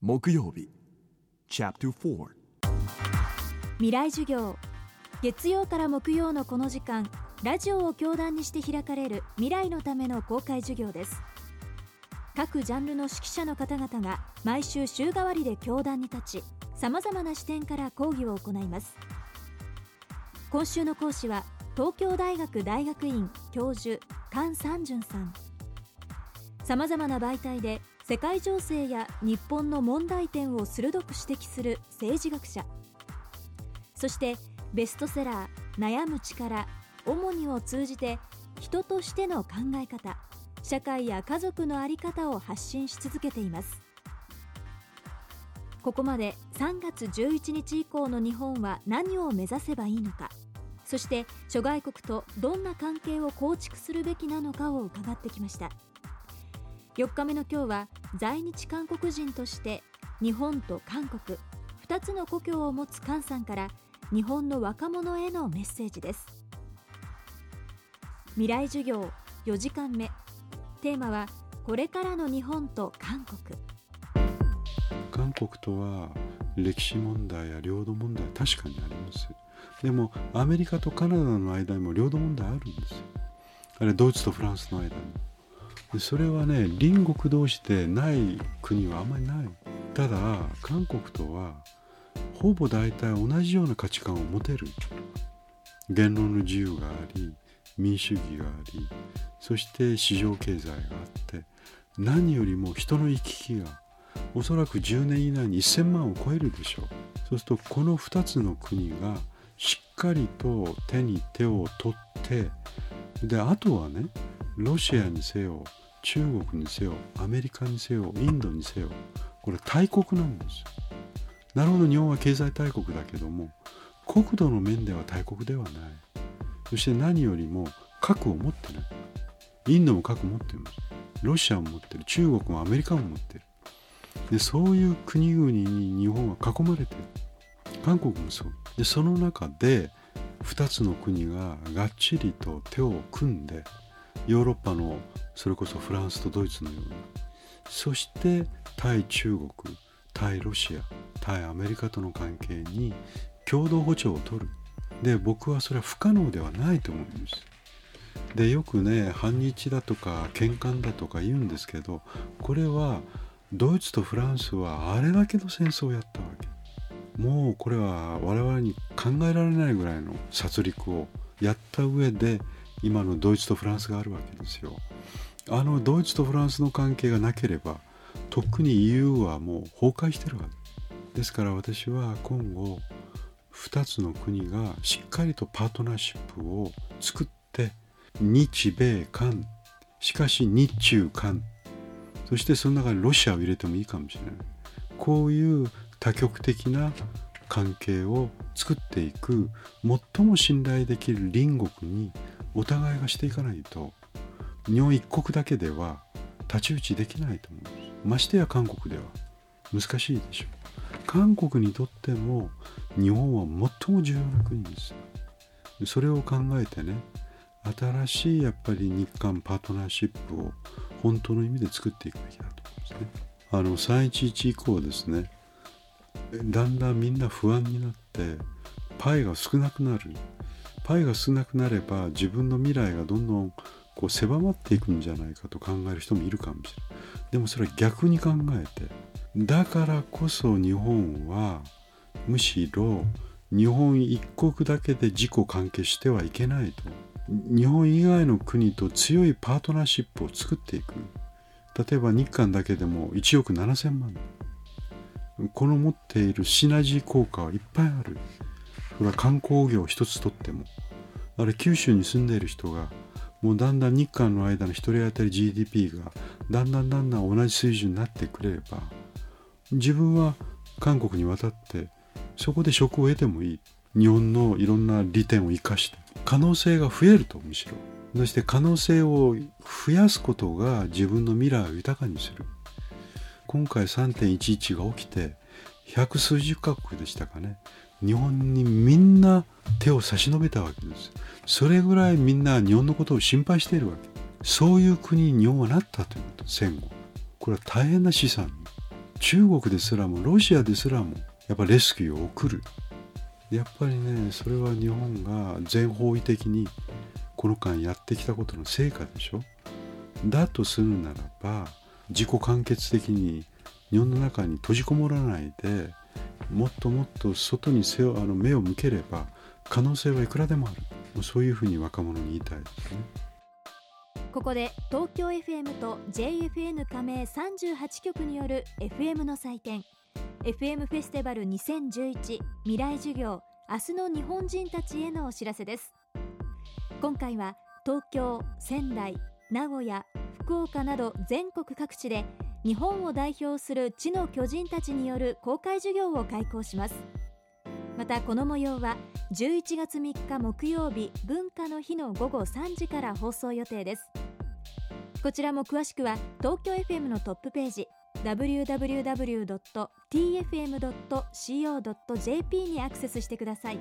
木曜日。Chapter 4未来授業。月曜から木曜のこの時間ラジオを教壇にして開かれる未来のための公開授業です。各ジャンルの指揮者の方々が毎週週替わりで教壇に立ちさまざまな視点から講義を行います。今週の講師は東京大学大学院教授菅三淳さん。さまざまな媒体で世界情勢や日本の問題点を鋭く指摘する政治学者。そしてベストセラー「悩む力」「主に」を通じて人としての考え方社会や家族の在り方を発信し続けています。ここまで3月11日以降の日本は何を目指せばいいのかそして諸外国とどんな関係を構築するべきなのかを伺ってきました。4日目の今日は在日韓国人として日本と韓国2つの故郷を持つ菅さんから日本の若者へのメッセージです。未来授業4時間目。テーマはこれからの日本と韓国。韓国とは歴史問題や領土問題確かにあります。でもアメリカとカナダの間にも領土問題あるんですよ。あれドイツとフランスの間に。それはね隣国同士でない国はあんまりない。ただ韓国とはほぼ大体同じような価値観を持てる。言論の自由があり民主主義がありそして市場経済があって何よりも人の行き来がおそらく10年以内に1000万を超えるでしょう。そうするとこの2つの国がしっかりと手に手を取ってであとはねロシアにせよ中国にせよアメリカにせよインドにせよこれ大国なんですよ。なるほど日本は経済大国だけども国土の面では大国ではない。そして何よりも核を持ってない。インドも核持ってます。ロシアも持ってる。中国もアメリカも持ってる。でそういう国々に日本は囲まれてる。韓国もそう。でその中で2つの国ががっちりと手を組んでヨーロッパのそれこそフランスとドイツのようにそして対中国対ロシア対アメリカとの関係に共同歩調を取る。で僕はそれは不可能ではないと思うんです。でよくね反日だとか喧嘩だとか言うんですけどこれはドイツとフランスはあれだけの戦争をやったわけ。もうこれは我々に考えられないぐらいの殺戮をやった上で今のドイツとフランスがあるわけですよ。あのドイツとフランスの関係がなければとっくに EU はもう崩壊してるわけ。ですから私は今後2つの国がしっかりとパートナーシップを作って日米韓しかし日中韓そしてその中にロシアを入れてもいいかもしれない。こういう多極的な関係を作っていく最も信頼できる隣国にお互いがしていかないと日本一国だけでは太刀打ちできないと思うんです。ましてや韓国では難しいでしょう。韓国にとっても日本は最も重要な国です。それを考えてね新しいやっぱり日韓パートナーシップを本当の意味で作っていくべきだと思うんですね。あの311以降ですねだんだんみんな不安になってパイが少なくなる。パイが少なくなれば自分の未来がどんどんこう狭まっていくんじゃないかと考える人もいるかもしれない。でもそれは逆に考えてだからこそ日本はむしろ日本一国だけで自己関係してはいけないと。日本以外の国と強いパートナーシップを作っていく。例えば日韓だけでも1億7000万。この持っているシナジー効果はいっぱいある。それは観光業一つとってもあれ九州に住んでいる人がもうだんだん日韓の間の1人当たり GDP がだんだんだんだん同じ水準になってくれれば自分は韓国に渡ってそこで職を得てもいい。日本のいろんな利点を生かして可能性が増えるとむしろそして可能性を増やすことが自分の未来を豊かにする。今回3.11が起きて百数十カ国でしたかね。日本にみんな手を差し伸べたわけです。それぐらいみんな日本のことを心配しているわけ。そういう国に日本はなったということ戦後。これは大変な資産。中国ですらもロシアですらもやっぱレスキューを送る。やっぱりねそれは日本が全方位的にこの間やってきたことの成果でしょ。だとするならば自己完結的に日本の中に閉じこもらないでもっともっと外に背をあの目を向ければ可能性はいくらでもある。もうそういうふうに若者に言いたいですね。ここで東京 FM と JFN 加盟38局による FM の祭典。FM フェスティバル2011未来授業明日の日本人たちへのお知らせです。今回は東京仙台名古屋福岡など全国各地で日本を代表する地の巨人たちによる公開授業を開講します。またこの模様は11月3日木曜日文化の日の午後3時から放送予定です。こちらも詳しくは東京 FM のトップページ www.tfm.co.jp にアクセスしてください。